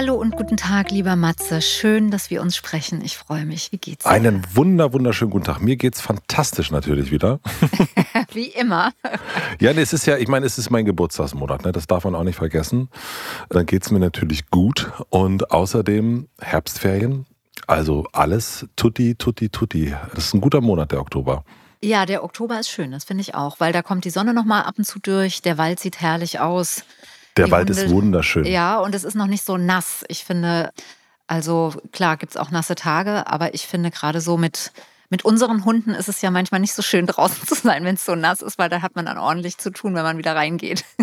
Hallo und guten Tag, lieber Matze. Schön, dass wir uns sprechen. Ich freue mich. Wie geht's dir? Einen wunder, wunderschönen guten Tag. Mir geht's fantastisch natürlich wieder. Wie immer. Ja, nee, es ist ja, ich meine, es ist mein Geburtstagsmonat, ne? das darf man auch nicht vergessen. Dann geht's mir natürlich gut und außerdem Herbstferien. Also alles tutti, tutti, tutti. Das ist ein guter Monat, der Oktober. Ja, der Oktober ist schön, das finde ich auch, weil da kommt die Sonne noch mal ab und zu durch. Der Wald sieht herrlich aus. Der Die Wald Hunde- ist wunderschön. Ja, und es ist noch nicht so nass. Ich finde, also klar gibt es auch nasse Tage, aber ich finde gerade so mit, mit unseren Hunden ist es ja manchmal nicht so schön draußen zu sein, wenn es so nass ist, weil da hat man dann ordentlich zu tun, wenn man wieder reingeht.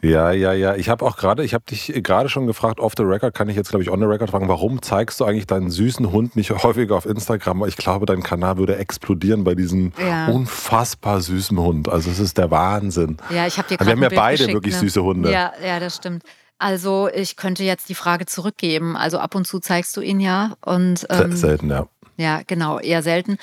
Ja, ja, ja. Ich habe auch gerade, ich habe dich gerade schon gefragt, off the record, kann ich jetzt, glaube ich, on the record fragen, warum zeigst du eigentlich deinen süßen Hund nicht häufiger auf Instagram? Ich glaube, dein Kanal würde explodieren bei diesem Ja. unfassbar süßen Hund. Also es ist der Wahnsinn. Ja, ich habe dir Wir gerade haben ja beide geschickt, wirklich ne? süße Hunde. Ja, ja, das stimmt. Also ich könnte jetzt die Frage zurückgeben. Also ab und zu zeigst du ihn ja und ähm, Selten, ja. Ja, genau, eher selten.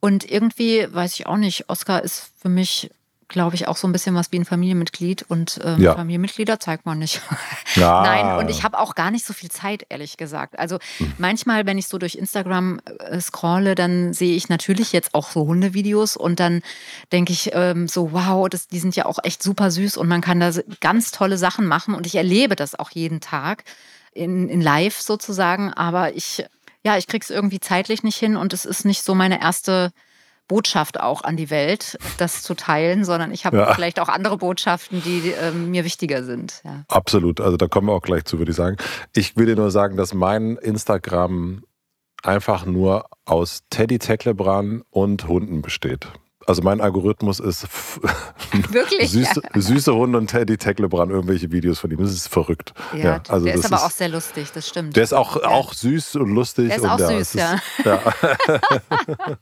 Und irgendwie, weiß ich auch nicht, Oscar ist für mich, glaube ich, auch so ein bisschen was wie ein Familienmitglied. Und ähm, Ja. Familienmitglieder zeigt man nicht. Ja. Nein, und ich habe auch gar nicht so viel Zeit, ehrlich gesagt. Also Hm. manchmal, wenn ich so durch Instagram äh, scrolle, dann sehe ich natürlich jetzt auch so Hundevideos und dann denke ich ähm, so, wow, das, die sind ja auch echt super süß und man kann da ganz tolle Sachen machen und ich erlebe das auch jeden Tag in, in live sozusagen, aber ich, ja, ich krieg's irgendwie zeitlich nicht hin und es ist nicht so meine erste Botschaft auch an die Welt, das zu teilen, sondern ich habe Ja. vielleicht auch andere Botschaften, die ähm, mir wichtiger sind. Ja. Absolut. Also da kommen wir auch gleich zu, würde ich sagen. Ich will dir nur sagen, dass mein Instagram einfach nur aus Teddy Tecklebran und Hunden besteht. Also mein Algorithmus ist Wirklich? süße, süße Hunde und Teddy Tecklebran, irgendwelche Videos von ihm. Das ist verrückt. Ja, also der ist aber auch sehr lustig, das stimmt. Der ist auch, Ja. auch süß und lustig. Der ist und auch ja, süß, ist, ja.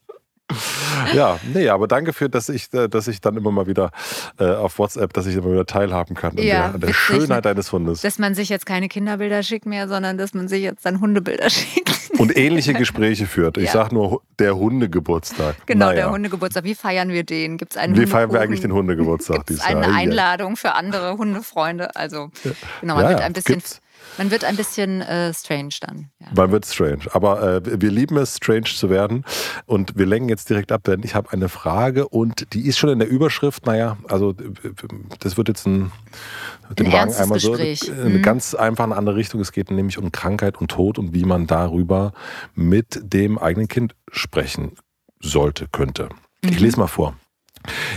ja, nee, aber danke für, dass ich, äh, dass ich dann immer mal wieder äh, auf WhatsApp, dass ich immer wieder teilhaben kann an Ja, der, an der Schönheit ne? deines Hundes. dass man sich jetzt keine Kinderbilder schickt mehr, sondern dass man sich jetzt dann Hundebilder schickt. Und ähnliche Gespräche führt. Ich Ja. sag nur der Hundegeburtstag. Genau, naja. der Hundegeburtstag. Wie feiern wir den? Gibt es einen Wie feiern wir eigentlich den Hundegeburtstag Gibt's dieses eine Jahr? Ja. Einladung für andere Hundefreunde? Also, genau, man Ja, wird ein bisschen, gibt's. Man wird ein bisschen äh, strange dann. Ja. Man wird strange. Aber äh, wir lieben es, strange zu werden. Und wir lenken jetzt direkt ab, denn ich habe eine Frage und die ist schon in der Überschrift. Naja, also äh, das wird jetzt ein, den Wagen ernstes einmal so Gespräch. äh, eine Mhm. ganz einfach eine andere Richtung. Es geht nämlich um Krankheit und Tod und wie man darüber mit dem eigenen Kind sprechen sollte, könnte. Ich lese mal vor.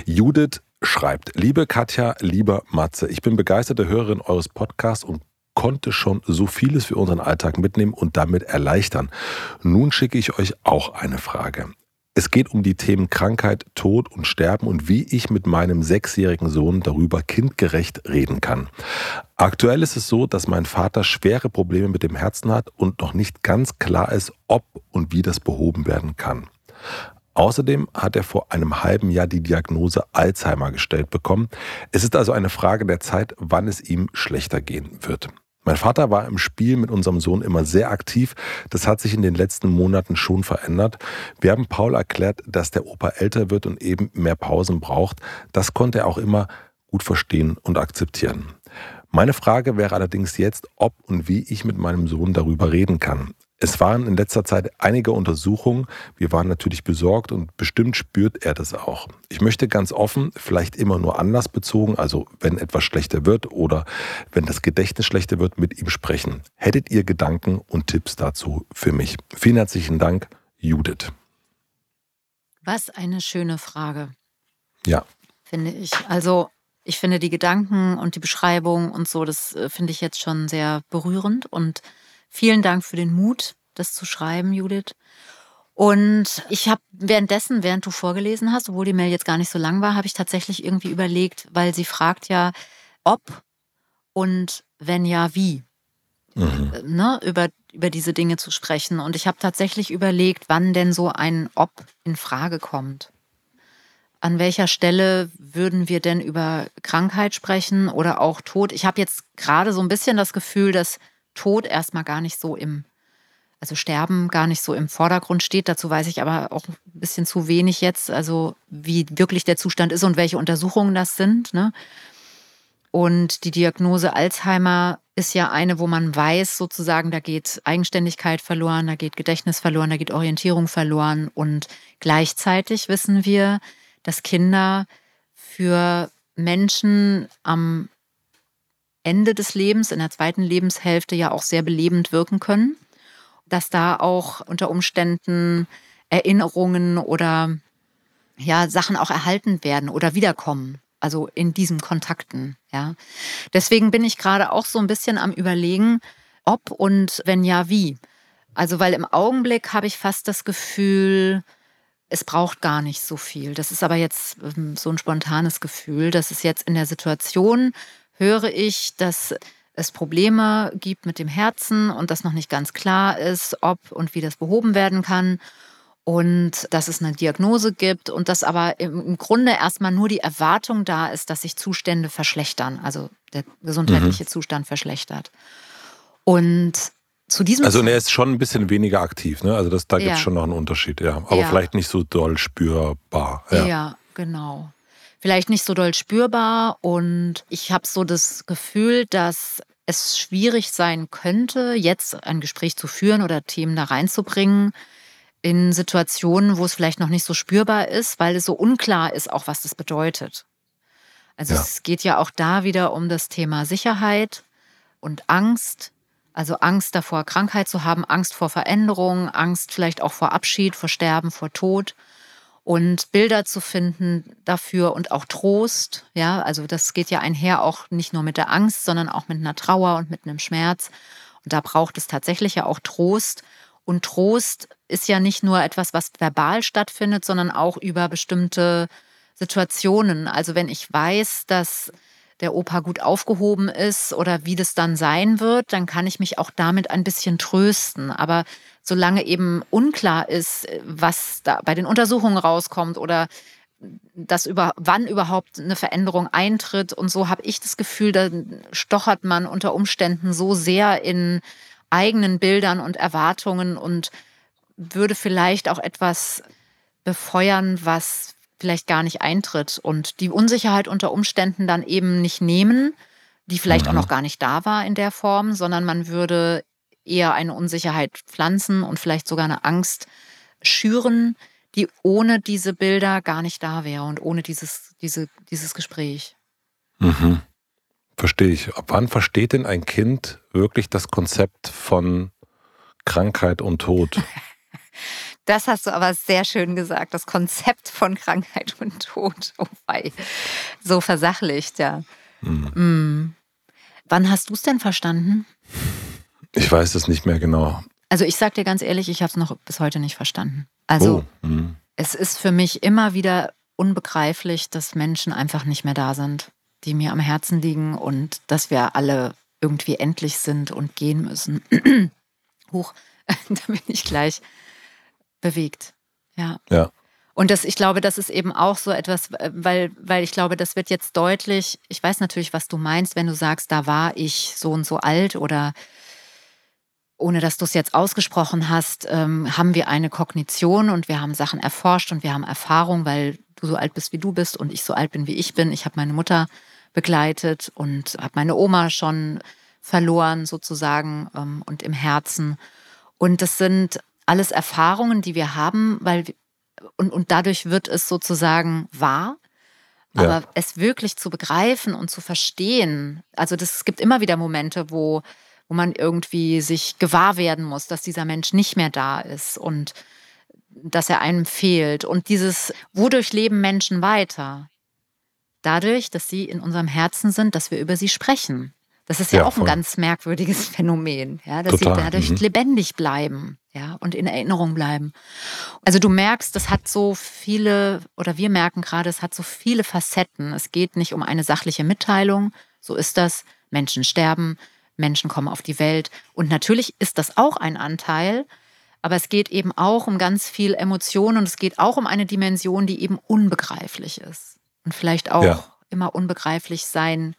Judith schreibt, liebe Katja, lieber Matze, ich bin begeisterte Hörerin eures Podcasts und konnte schon so vieles für unseren Alltag mitnehmen und damit erleichtern. Nun schicke ich euch auch eine Frage. Es geht um die Themen Krankheit, Tod und Sterben und wie ich mit meinem sechsjährigen Sohn darüber kindgerecht reden kann. Aktuell ist es so, dass mein Vater schwere Probleme mit dem Herzen hat und noch nicht ganz klar ist, ob und wie das behoben werden kann. Außerdem hat er vor einem halben Jahr die Diagnose Alzheimer gestellt bekommen. Es ist also eine Frage der Zeit, wann es ihm schlechter gehen wird. Mein Vater war im Spiel mit unserem Sohn immer sehr aktiv. Das hat sich in den letzten Monaten schon verändert. Wir haben Paul erklärt, dass der Opa älter wird und eben mehr Pausen braucht. Das konnte er auch immer gut verstehen und akzeptieren. Meine Frage wäre allerdings jetzt, ob und wie ich mit meinem Sohn darüber reden kann. Es waren in letzter Zeit einige Untersuchungen. Wir waren natürlich besorgt und bestimmt spürt er das auch. Ich möchte ganz offen, vielleicht immer nur anlassbezogen, also wenn etwas schlechter wird oder wenn das Gedächtnis schlechter wird, mit ihm sprechen. Hättet ihr Gedanken und Tipps dazu für mich? Vielen herzlichen Dank, Judith. Was eine schöne Frage, Ja, finde ich. Also, ich finde die Gedanken und die Beschreibung und so, das äh, finde ich jetzt schon sehr berührend und vielen Dank für den Mut, das zu schreiben, Judith. Und ich habe währenddessen, während du vorgelesen hast, obwohl die Mail jetzt gar nicht so lang war, habe ich tatsächlich irgendwie überlegt, weil sie fragt ja, ob und wenn ja, wie. Mhm. Ne, über, über diese Dinge zu sprechen. Und ich habe tatsächlich überlegt, wann denn so ein Ob in Frage kommt. An welcher Stelle würden wir denn über Krankheit sprechen oder auch Tod? Ich habe jetzt gerade so ein bisschen das Gefühl, dass Tod erstmal gar nicht so im also Sterben gar nicht so im Vordergrund steht. Dazu weiß ich aber auch ein bisschen zu wenig jetzt, also wie wirklich der Zustand ist und welche Untersuchungen das sind. Ne? Und die Diagnose Alzheimer ist ja eine, wo man weiß, sozusagen, da geht Eigenständigkeit verloren, da geht Gedächtnis verloren, da geht Orientierung verloren. Und gleichzeitig wissen wir, dass Kinder für Menschen am Ende des Lebens, in der zweiten Lebenshälfte ja auch sehr belebend wirken können dass da auch unter Umständen Erinnerungen oder ja, Sachen auch erhalten werden oder wiederkommen. Also in diesen Kontakten, ja. Deswegen bin ich gerade auch so ein bisschen am Überlegen, ob und wenn ja, wie. Also, weil im Augenblick habe ich fast das Gefühl, es braucht gar nicht so viel. Das ist aber jetzt ähm, so ein spontanes Gefühl. Das ist jetzt in der Situation, höre ich, dass es Probleme gibt mit dem Herzen und dass noch nicht ganz klar ist, ob und wie das behoben werden kann und dass es eine Diagnose gibt und dass aber im Grunde erstmal nur die Erwartung da ist, dass sich Zustände verschlechtern, also der gesundheitliche mhm. Zustand verschlechtert. Und zu diesem Also er ist schon ein bisschen weniger aktiv, ne? Also das, da gibt es ja. schon noch einen Unterschied, ja. Aber ja. vielleicht nicht so doll spürbar. Ja, ja genau vielleicht nicht so doll spürbar. Und ich habe so das Gefühl, dass es schwierig sein könnte, jetzt ein Gespräch zu führen oder Themen da reinzubringen in Situationen, wo es vielleicht noch nicht so spürbar ist, weil es so unklar ist, auch was das bedeutet. Also ja. es geht ja auch da wieder um das Thema Sicherheit und Angst. Also Angst davor, Krankheit zu haben, Angst vor Veränderung, Angst vielleicht auch vor Abschied, vor Sterben, vor Tod und Bilder zu finden dafür und auch Trost. Ja, also das geht ja einher auch nicht nur mit der Angst, sondern auch mit einer Trauer und mit einem Schmerz. Und da braucht es tatsächlich ja auch Trost. Und Trost ist ja nicht nur etwas, was verbal stattfindet, sondern auch über bestimmte Situationen. Also wenn ich weiß, dass der Opa gut aufgehoben ist oder wie das dann sein wird, dann kann ich mich auch damit ein bisschen trösten. Aber solange eben unklar ist, was da bei den Untersuchungen rauskommt oder dass über wann überhaupt eine Veränderung eintritt und so habe ich das Gefühl, da stochert man unter Umständen so sehr in eigenen Bildern und Erwartungen und würde vielleicht auch etwas befeuern, was vielleicht gar nicht eintritt und die Unsicherheit unter Umständen dann eben nicht nehmen, die vielleicht mhm. auch noch gar nicht da war in der Form, sondern man würde eher eine Unsicherheit pflanzen und vielleicht sogar eine Angst schüren, die ohne diese Bilder gar nicht da wäre und ohne dieses, diese, dieses Gespräch. Mhm. Verstehe ich. Ab wann versteht denn ein Kind wirklich das Konzept von Krankheit und Tod? Das hast du aber sehr schön gesagt. Das Konzept von Krankheit und Tod. Oh wei. So versachlicht, ja. Mhm. Mhm. Wann hast du es denn verstanden? Ich weiß es nicht mehr genau. Also ich sag dir ganz ehrlich, ich habe es noch bis heute nicht verstanden. Also oh. mhm. es ist für mich immer wieder unbegreiflich, dass Menschen einfach nicht mehr da sind, die mir am Herzen liegen und dass wir alle irgendwie endlich sind und gehen müssen. Huch, da bin ich gleich bewegt. Ja. Ja. Und das, ich glaube, das ist eben auch so etwas, weil, weil ich glaube, das wird jetzt deutlich. Ich weiß natürlich, was du meinst, wenn du sagst, da war ich so und so alt oder ohne dass du es jetzt ausgesprochen hast, ähm, haben wir eine Kognition und wir haben Sachen erforscht und wir haben Erfahrung, weil du so alt bist, wie du bist und ich so alt bin, wie ich bin. Ich habe meine Mutter begleitet und habe meine Oma schon verloren sozusagen ähm, und im Herzen. Und das sind alles Erfahrungen, die wir haben, weil und, und dadurch wird es sozusagen wahr. Aber ja. es wirklich zu begreifen und zu verstehen, also das, es gibt immer wieder Momente, wo, wo man irgendwie sich gewahr werden muss, dass dieser Mensch nicht mehr da ist und dass er einem fehlt. Und dieses, wodurch leben Menschen weiter? Dadurch, dass sie in unserem Herzen sind, dass wir über sie sprechen. Das ist ja, Ja, auch ein voll. ganz merkwürdiges Phänomen, ja, dass Total, sie dadurch mhm. lebendig bleiben, ja, und in Erinnerung bleiben. Also du merkst, das hat so viele, oder wir merken gerade, es hat so viele Facetten. Es geht nicht um eine sachliche Mitteilung, so ist das. Menschen sterben, Menschen kommen auf die Welt. Und natürlich ist das auch ein Anteil, aber es geht eben auch um ganz viel Emotion und es geht auch um eine Dimension, die eben unbegreiflich ist und vielleicht auch Ja. immer unbegreiflich sein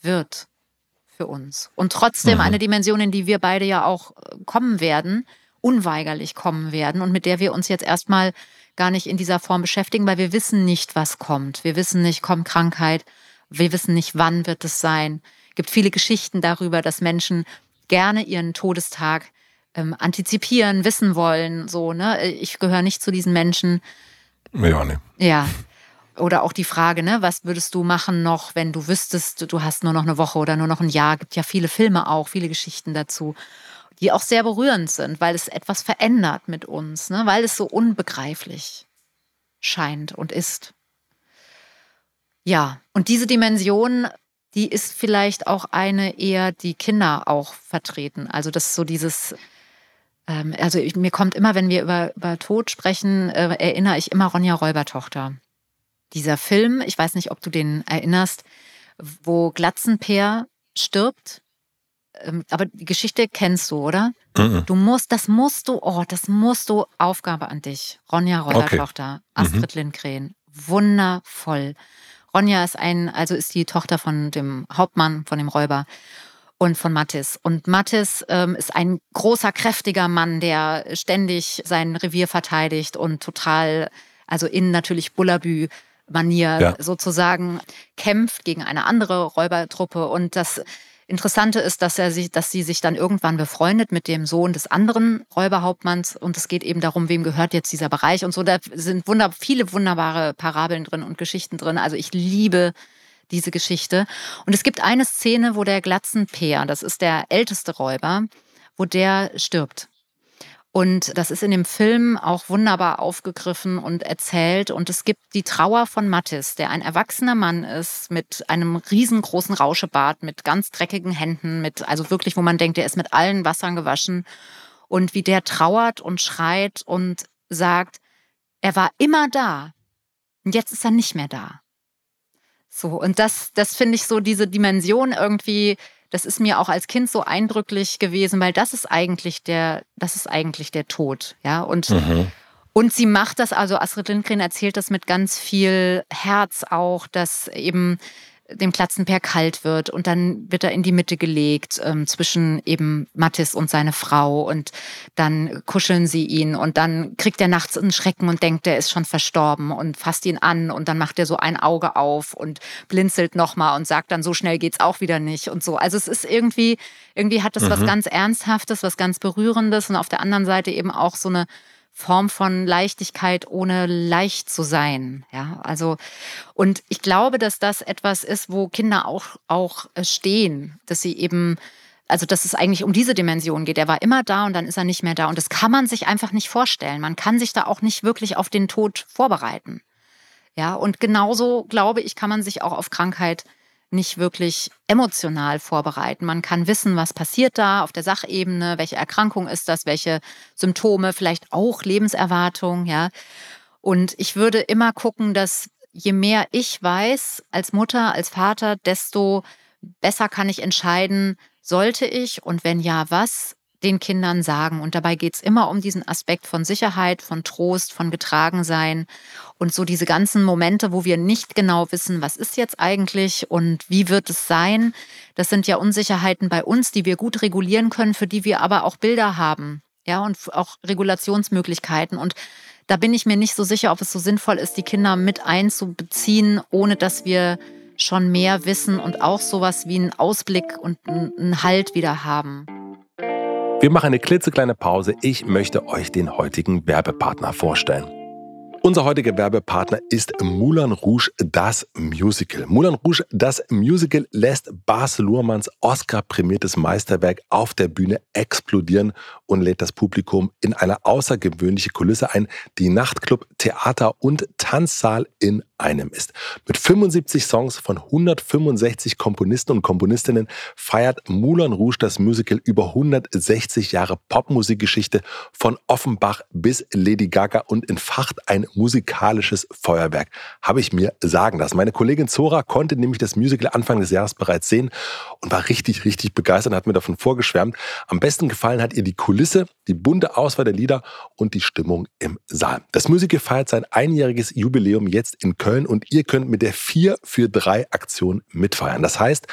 wird für uns. Und trotzdem Mhm. eine Dimension, in die wir beide ja auch äh, kommen werden, unweigerlich kommen werden und mit der wir uns jetzt erstmal gar nicht in dieser Form beschäftigen, weil wir wissen nicht, was kommt. Wir wissen nicht, kommt Krankheit. Wir wissen nicht, wann wird es sein. Es gibt viele Geschichten darüber, dass Menschen gerne ihren Todestag ähm, antizipieren, wissen wollen. So, ne? Ich gehöre nicht zu diesen Menschen. Ja, nee. Ja. Oder auch die Frage, ne, was würdest du machen noch, wenn du wüsstest, du hast nur noch eine Woche oder nur noch ein Jahr? Gibt ja viele Filme auch, viele Geschichten dazu, die auch sehr berührend sind, weil es etwas verändert mit uns, ne, weil es so unbegreiflich scheint und ist. Ja, und diese Dimension, die ist vielleicht auch eine eher, die Kinder auch vertreten. Also das ist so dieses, ähm, also ich, mir kommt immer, wenn wir über, über Tod sprechen, äh, erinnere ich immer Ronja Räubertochter. Dieser Film, ich weiß nicht, ob du den erinnerst, wo Glatzenpeer stirbt. Ähm, aber die Geschichte kennst du, oder? Mhm. Du musst, das musst du, oh, das musst du, Aufgabe an dich. Ronja Räubertochter, Astrid Lindgren. Wundervoll. Ronja ist ein, also ist die Tochter von dem Hauptmann, von dem Räuber und von Mattis. Und Mattis ähm, ist ein großer, kräftiger Mann, der ständig sein Revier verteidigt und total, also in natürlich Bullabü. Manier Ja. sozusagen kämpft gegen eine andere Räubertruppe. Und das Interessante ist, dass er sich, dass sie sich dann irgendwann befreundet mit dem Sohn des anderen Räuberhauptmanns. Und es geht eben darum, wem gehört jetzt dieser Bereich und so. Da sind wunder, viele wunderbare Parabeln drin und Geschichten drin. Also ich liebe diese Geschichte. Und es gibt eine Szene, wo der Glatzenpeer, das ist der älteste Räuber, wo der stirbt. Und das ist in dem Film auch wunderbar aufgegriffen und erzählt. Und es gibt die Trauer von Mattis, der ein erwachsener Mann ist mit einem riesengroßen Rauschebart, mit ganz dreckigen Händen, mit, also wirklich, wo man denkt, der ist mit allen Wassern gewaschen. Und wie der trauert und schreit und sagt, er war immer da. Und jetzt ist er nicht mehr da. So, und das, das finde ich so, diese Dimension irgendwie, das ist mir auch als Kind so eindrücklich gewesen, weil das ist eigentlich der, das ist eigentlich der Tod, ja. Und, Mhm. und sie macht das, also Astrid Lindgren erzählt das mit ganz viel Herz auch, dass eben dem Glatzenpeer kalt wird und dann wird er in die Mitte gelegt ähm, zwischen eben Mattis und seine Frau und dann kuscheln sie ihn und dann kriegt er nachts einen Schrecken und denkt, er ist schon verstorben und fasst ihn an und dann macht er so ein Auge auf und blinzelt nochmal und sagt dann, so schnell geht's auch wieder nicht und so. Also es ist irgendwie, irgendwie hat das was ganz Ernsthaftes, was ganz Berührendes und auf der anderen Seite eben auch so eine Form von Leichtigkeit, ohne leicht zu sein. Ja, also, und ich glaube, dass das etwas ist, wo Kinder auch, auch äh, stehen, dass sie eben, also, dass es eigentlich um diese Dimension geht. Er war immer da und dann ist er nicht mehr da. Und das kann man sich einfach nicht vorstellen. Man kann sich da auch nicht wirklich auf den Tod vorbereiten. Ja, und genauso, glaube ich, kann man sich auch auf Krankheit nicht wirklich emotional vorbereiten. Man kann wissen, was passiert da auf der Sachebene, welche Erkrankung ist das, welche Symptome, vielleicht auch Lebenserwartung, ja. Und ich würde immer gucken, dass je mehr ich weiß als Mutter, als Vater, desto besser kann ich entscheiden, sollte ich und wenn ja, was den Kindern sagen. Und dabei geht es immer um diesen Aspekt von Sicherheit, von Trost, von Getragensein und so diese ganzen Momente, wo wir nicht genau wissen, was ist jetzt eigentlich und wie wird es sein. Das sind ja Unsicherheiten bei uns, die wir gut regulieren können, für die wir aber auch Bilder haben. Ja, und auch Regulationsmöglichkeiten. Und da bin ich mir nicht so sicher, ob es so sinnvoll ist, die Kinder mit einzubeziehen, ohne dass wir schon mehr wissen und auch sowas wie einen Ausblick und einen Halt wieder haben. Wir machen eine klitzekleine Pause. Ich möchte euch den heutigen Werbepartner vorstellen. Unser heutiger Werbepartner ist Moulin Rouge, das Musical. Moulin Rouge, das Musical lässt Bas Luhrmanns Oscar-prämiertes Meisterwerk auf der Bühne explodieren und lädt das Publikum in eine außergewöhnliche Kulisse ein, die Nachtclub, Theater und Tanzsaal in einem ist. Mit 75 Songs von 165 Komponisten und Komponistinnen feiert Moulin Rouge das Musical über 160 Jahre Popmusikgeschichte von Offenbach bis Lady Gaga und entfacht ein musikalisches Feuerwerk, habe ich mir sagen lassen. Meine Kollegin Zora konnte nämlich das Musical Anfang des Jahres bereits sehen und war richtig, richtig begeistert und hat mir davon vorgeschwärmt. Am besten gefallen hat ihr die Kulisse, die bunte Auswahl der Lieder und die Stimmung im Saal. Das Musical feiert sein einjähriges Jubiläum jetzt in Köln und ihr könnt mit der 4 für 3 Aktion mitfeiern. Das heißt,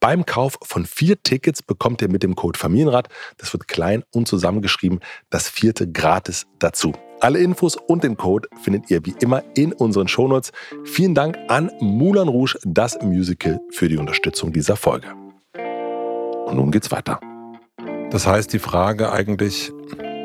beim Kauf von vier Tickets bekommt ihr mit dem Code Familienrat, das wird klein und zusammengeschrieben, das vierte gratis dazu. Alle Infos und den Code findet ihr wie immer in unseren Shownotes. Vielen Dank an Moulin Rouge, das Musical, für die Unterstützung dieser Folge. Und nun geht's weiter. Das heißt, die Frage eigentlich,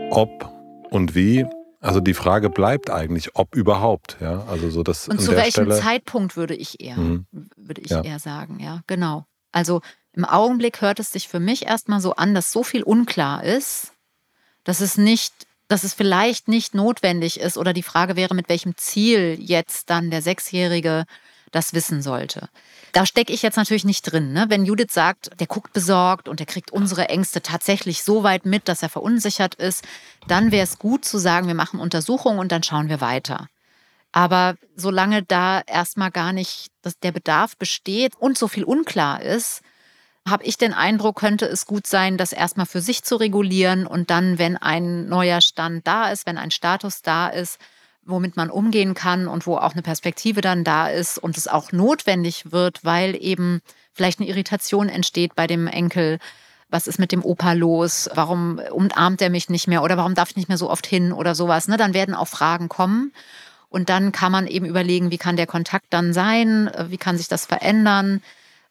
ob und wie, also die Frage bleibt eigentlich, ob überhaupt, ja, also so das. Und zu welchem Stelle, Zeitpunkt würde ich eher, mhm. würde ich ja. eher sagen, ja, genau. Also im Augenblick hört es sich für mich erstmal so an, dass so viel unklar ist, dass es nicht, dass es vielleicht nicht notwendig ist oder die Frage wäre, mit welchem Ziel jetzt dann der Sechsjährige das wissen sollte. Da stecke ich jetzt natürlich nicht drin. Ne? Wenn Judith sagt, der guckt besorgt und der kriegt unsere Ängste tatsächlich so weit mit, dass er verunsichert ist, dann wäre es gut zu sagen, wir machen Untersuchungen und dann schauen wir weiter. Aber solange da erstmal gar nicht der Bedarf besteht und so viel unklar ist, habe ich den Eindruck, könnte es gut sein, das erstmal für sich zu regulieren und dann, wenn ein neuer Stand da ist, wenn ein Status da ist, womit man umgehen kann und wo auch eine Perspektive dann da ist und es auch notwendig wird, weil eben vielleicht eine Irritation entsteht bei dem Enkel. Was ist mit dem Opa los? Warum umarmt er mich nicht mehr oder warum darf ich nicht mehr so oft hin oder sowas? Ne? Dann werden auch Fragen kommen. Und dann kann man eben überlegen, wie kann der Kontakt dann sein? Wie kann sich das verändern?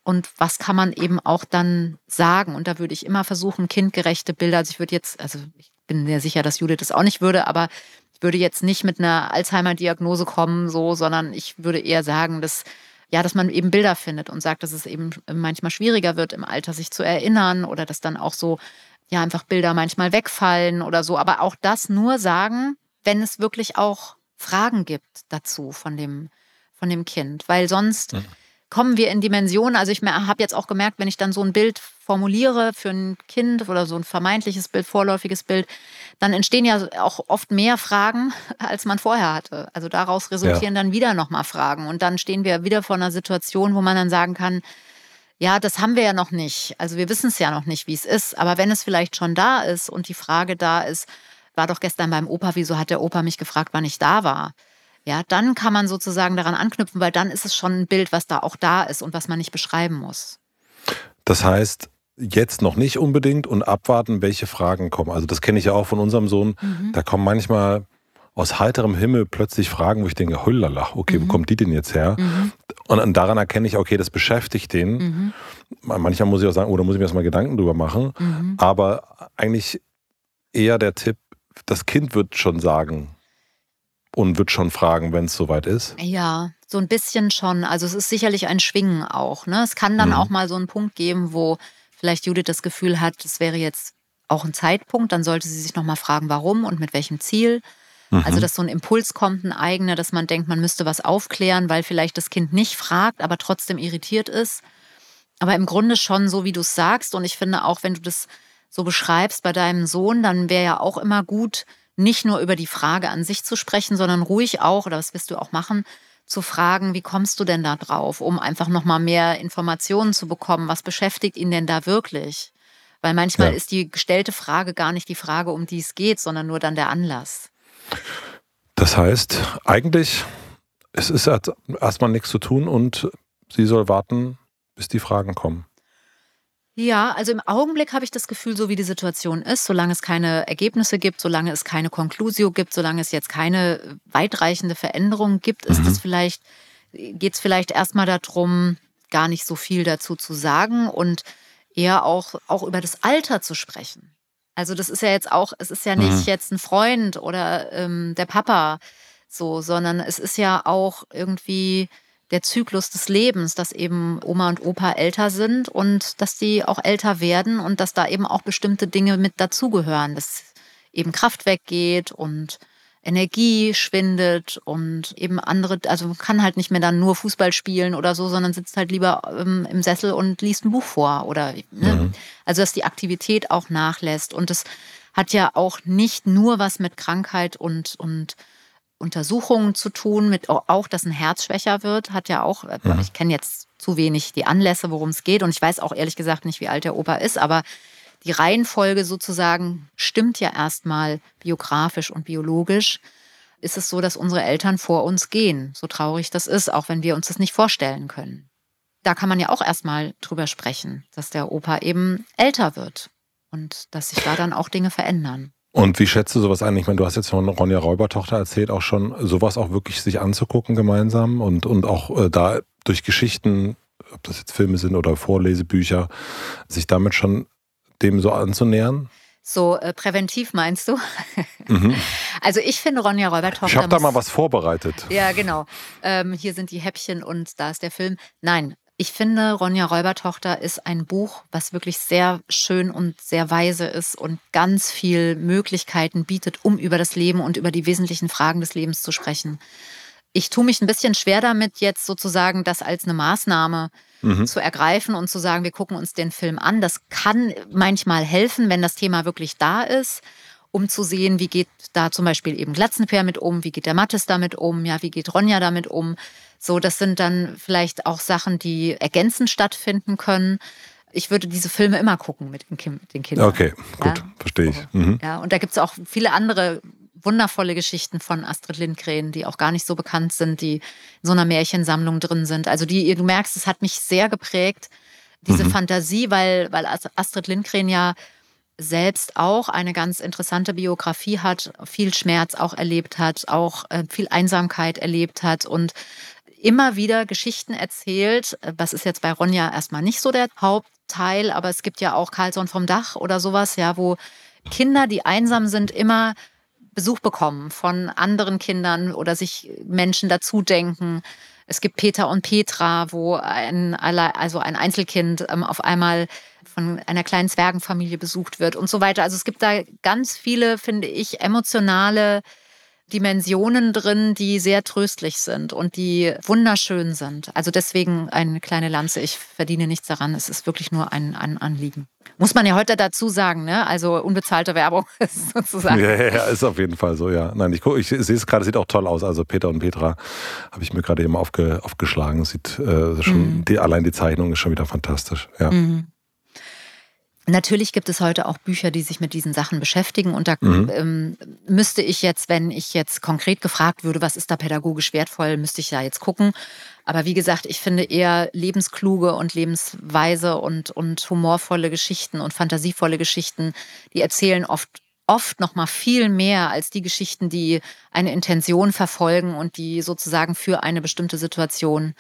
Und was kann man eben auch dann sagen? Und da würde ich immer versuchen, kindgerechte Bilder. Also ich würde jetzt, also ich bin mir sicher, dass Judith das auch nicht würde, aber ich würde jetzt nicht mit einer Alzheimer-Diagnose kommen, so, sondern ich würde eher sagen, dass ja, dass man eben Bilder findet und sagt, dass es eben manchmal schwieriger wird, im Alter sich zu erinnern oder dass dann auch so, ja, einfach Bilder manchmal wegfallen oder so. Aber auch das nur sagen, wenn es wirklich auch Fragen gibt dazu von dem, von dem Kind. Weil sonst. Mhm kommen wir in Dimensionen. Also ich habe jetzt auch gemerkt, wenn ich dann so ein Bild formuliere für ein Kind oder so ein vermeintliches Bild, vorläufiges Bild, dann entstehen ja auch oft mehr Fragen, als man vorher hatte. Also daraus resultieren ja. dann wieder nochmal Fragen. Und dann stehen wir wieder vor einer Situation, wo man dann sagen kann, ja, das haben wir ja noch nicht. Also wir wissen es ja noch nicht, wie es ist. Aber wenn es vielleicht schon da ist und die Frage da ist, war doch gestern beim Opa, wieso hat der Opa mich gefragt, wann ich da war? Ja, dann kann man sozusagen daran anknüpfen, weil dann ist es schon ein Bild, was da auch da ist und was man nicht beschreiben muss. Das heißt, jetzt noch nicht unbedingt und abwarten, welche Fragen kommen. Also das kenne ich ja auch von unserem Sohn. Mhm. Da kommen manchmal aus heiterem Himmel plötzlich Fragen, wo ich denke, hullala, okay, mhm. wo kommt die denn jetzt her? Mhm. Und daran erkenne ich, okay, das beschäftigt den. Mhm. Manchmal muss ich auch sagen, oder oh, muss ich mir erstmal Gedanken drüber machen. Mhm. Aber eigentlich eher der Tipp, das Kind wird schon sagen, und wird schon fragen, wenn es soweit ist? Ja, so ein bisschen schon. Also es ist sicherlich ein Schwingen auch. Ne? Es kann dann mhm. auch mal so einen Punkt geben, wo vielleicht Judith das Gefühl hat, es wäre jetzt auch ein Zeitpunkt. Dann sollte sie sich nochmal fragen, warum und mit welchem Ziel. Mhm. Also, dass so ein Impuls kommt, ein eigener, dass man denkt, man müsste was aufklären, weil vielleicht das Kind nicht fragt, aber trotzdem irritiert ist. Aber im Grunde schon so, wie du es sagst. Und ich finde auch, wenn du das so beschreibst bei deinem Sohn, dann wäre ja auch immer gut, nicht nur über die Frage an sich zu sprechen, sondern ruhig auch, oder was wirst du auch machen, zu fragen, wie kommst du denn da drauf, um einfach nochmal mehr Informationen zu bekommen, was beschäftigt ihn denn da wirklich? Weil manchmal ja. ist die gestellte Frage gar nicht die Frage, um die es geht, sondern nur dann der Anlass. Das heißt, eigentlich es ist erstmal nichts zu tun und sie soll warten, bis die Fragen kommen. Ja, also im Augenblick habe ich das Gefühl, so wie die Situation ist, solange es keine Ergebnisse gibt, solange es keine Konklusio gibt, solange es jetzt keine weitreichende Veränderung gibt, ist es mhm. vielleicht, geht es vielleicht erstmal darum, gar nicht so viel dazu zu sagen und eher auch, auch über das Alter zu sprechen. Also das ist ja jetzt auch, es ist ja nicht mhm. jetzt ein Freund oder ähm, der Papa so, sondern es ist ja auch irgendwie der Zyklus des Lebens, dass eben Oma und Opa älter sind und dass die auch älter werden und dass da eben auch bestimmte Dinge mit dazugehören, dass eben Kraft weggeht und Energie schwindet und eben andere, also man kann halt nicht mehr dann nur Fußball spielen oder so, sondern sitzt halt lieber ähm, im Sessel und liest ein Buch vor oder ne? mhm. also dass die Aktivität auch nachlässt und das hat ja auch nicht nur was mit Krankheit und und Untersuchungen zu tun, mit auch, dass ein Herz schwächer wird, hat ja auch, mhm. ich kenne jetzt zu wenig die Anlässe, worum es geht und ich weiß auch ehrlich gesagt nicht, wie alt der Opa ist, aber die Reihenfolge sozusagen stimmt ja erstmal biografisch und biologisch. Ist es so, dass unsere Eltern vor uns gehen, so traurig das ist, auch wenn wir uns das nicht vorstellen können. Da kann man ja auch erstmal drüber sprechen, dass der Opa eben älter wird und dass sich da dann auch Dinge verändern. Und wie schätzt du sowas ein? Ich meine, du hast jetzt von Ronja Räubertochter erzählt, auch schon sowas auch wirklich sich anzugucken gemeinsam und, und auch äh, da durch Geschichten, ob das jetzt Filme sind oder Vorlesebücher, sich damit schon dem so anzunähern? So äh, präventiv meinst du? Mhm. Also ich finde Ronja Räubertochter. Ich habe da mal was vorbereitet. Ja, genau. Ähm, hier sind die Häppchen und da ist der Film. Nein, ich finde Ronja Räubertochter ist ein Buch, was wirklich sehr schön und sehr weise ist und ganz viel Möglichkeiten bietet, um über das Leben und über die wesentlichen Fragen des Lebens zu sprechen. Ich tue mich ein bisschen schwer damit, jetzt sozusagen das als eine Maßnahme mhm. zu ergreifen und zu sagen, wir gucken uns den Film an. Das kann manchmal helfen, wenn das Thema wirklich da ist, um zu sehen, wie geht da zum Beispiel eben Glatzenpeer mit um, wie geht der Mattes damit um, ja, wie geht Ronja damit um. So, das sind dann vielleicht auch Sachen, die ergänzend stattfinden können ich würde diese Filme immer gucken mit den, Kindern. Okay, gut, ja. verstehe ich. Mhm. Ja, und da gibt es auch viele andere wundervolle Geschichten von Astrid Lindgren, die auch gar nicht so bekannt sind, die in so einer Märchensammlung drin sind. Also die, du merkst, es hat mich sehr geprägt, diese mhm. Fantasie, weil, weil Astrid Lindgren ja selbst auch eine ganz interessante Biografie hat, viel Schmerz auch erlebt hat, auch äh, viel Einsamkeit erlebt hat und immer wieder Geschichten erzählt. Das ist jetzt bei Ronja erstmal nicht so der Hauptteil, aber es gibt ja auch Carlson vom Dach oder sowas, ja, wo Kinder, die einsam sind, immer Besuch bekommen von anderen Kindern oder sich Menschen dazu denken. Es gibt Peter und Petra, wo ein, also ein Einzelkind ähm, auf einmal von einer kleinen Zwergenfamilie besucht wird und so weiter. Also es gibt da ganz viele, finde ich, emotionale Dimensionen drin, die sehr tröstlich sind und die wunderschön sind. Also deswegen eine kleine Lanze. Ich verdiene nichts daran. Es ist wirklich nur ein, ein Anliegen. Muss man ja heute dazu sagen, ne? Also unbezahlte Werbung ist sozusagen. Ja, ja, ist auf jeden Fall so, ja. Nein, ich, guck, ich sehe es gerade, sieht auch toll aus. Also Peter und Petra habe ich mir gerade eben aufge, aufgeschlagen. Sieht äh, schon, mhm. die, allein die Zeichnung ist schon wieder fantastisch. Ja. Mhm. Natürlich gibt es heute auch Bücher, die sich mit diesen Sachen beschäftigen. Und da mhm. ähm, müsste ich jetzt, wenn ich jetzt konkret gefragt würde, was ist da pädagogisch wertvoll, müsste ich da jetzt gucken. Aber wie gesagt, ich finde eher lebenskluge und lebensweise und, und humorvolle Geschichten und fantasievolle Geschichten, die erzählen oft oft noch mal viel mehr als die Geschichten, die eine Intention verfolgen und die sozusagen für eine bestimmte Situation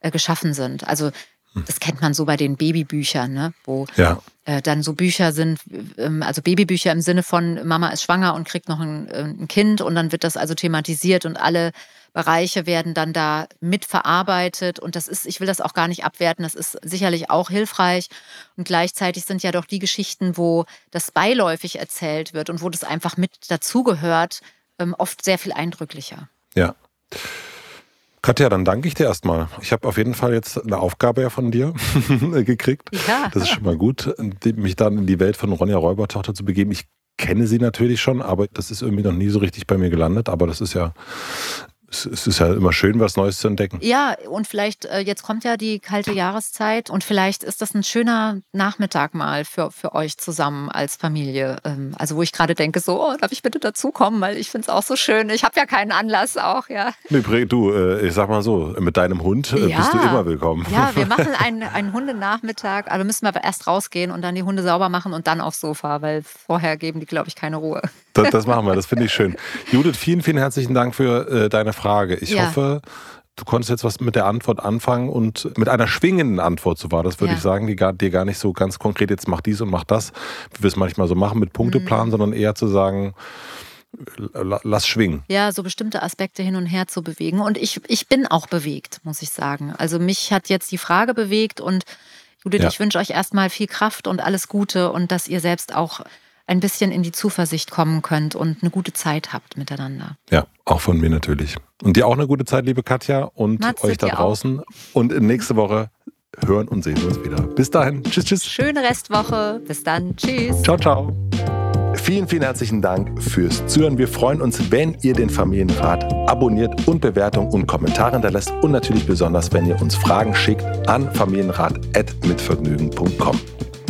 äh, geschaffen sind. Also. Das kennt man so bei den Babybüchern, ne? wo ja. äh, dann so Bücher sind, ähm, also Babybücher im Sinne von Mama ist schwanger und kriegt noch ein, äh, ein, Kind und dann wird das also thematisiert und alle Bereiche werden dann da mitverarbeitet und das ist, ich will das auch gar nicht abwerten, das ist sicherlich auch hilfreich und gleichzeitig sind ja doch die Geschichten, wo das beiläufig erzählt wird und wo das einfach mit dazugehört, ähm, oft sehr viel eindrücklicher. Ja. Katja, dann danke ich dir erstmal. Ich habe auf jeden Fall jetzt eine Aufgabe ja von dir gekriegt. Ja. Das ist schon mal gut, mich dann in die Welt von Ronja Räubertochter zu begeben. Ich kenne sie natürlich schon, aber das ist irgendwie noch nie so richtig bei mir gelandet. Aber das ist ja es ist ja immer schön, was Neues zu entdecken. Ja, und vielleicht, äh, jetzt kommt ja die kalte Jahreszeit und vielleicht ist das ein schöner Nachmittag mal für, für euch zusammen als Familie. Ähm, also wo ich gerade denke, so, oh, darf ich bitte dazukommen, weil ich finde es auch so schön. Ich habe ja keinen Anlass auch, ja. Nee, du, äh, ich sag mal so, mit deinem Hund äh, ja. bist du immer willkommen. Ja, wir machen einen, einen Hundenachmittag, aber müssen wir aber erst rausgehen und dann die Hunde sauber machen und dann aufs Sofa, weil vorher geben die, glaube ich, keine Ruhe. Das, das machen wir, das finde ich schön. Judith, vielen, vielen herzlichen Dank für äh, deine Frage. Ich ja. hoffe, du konntest jetzt was mit der Antwort anfangen und mit einer schwingenden Antwort, so war das, würde ja. ich sagen, die gar, dir gar nicht so ganz konkret jetzt mach dies und mach das, wie wir es manchmal so machen mit Punkteplan, mhm. sondern eher zu sagen, lass schwingen. Ja, so bestimmte Aspekte hin und her zu bewegen. Und ich, ich bin auch bewegt, muss ich sagen. Also mich hat jetzt die Frage bewegt und Judith, ja. ich wünsche euch erstmal viel Kraft und alles Gute und dass ihr selbst auch ein bisschen in die Zuversicht kommen könnt und eine gute Zeit habt miteinander. Ja, auch von mir natürlich. Und dir auch eine gute Zeit, liebe Katja, und Matze, euch da draußen. Und nächste Woche hören und sehen wir uns wieder. Bis dahin. Tschüss, tschüss. Schöne Restwoche. Bis dann. Tschüss. Ciao, ciao. Vielen, vielen herzlichen Dank fürs Zuhören. Wir freuen uns, wenn ihr den Familienrat abonniert und Bewertungen und Kommentare hinterlässt und natürlich besonders, wenn ihr uns Fragen schickt an familienrat.mitvergnügen.com.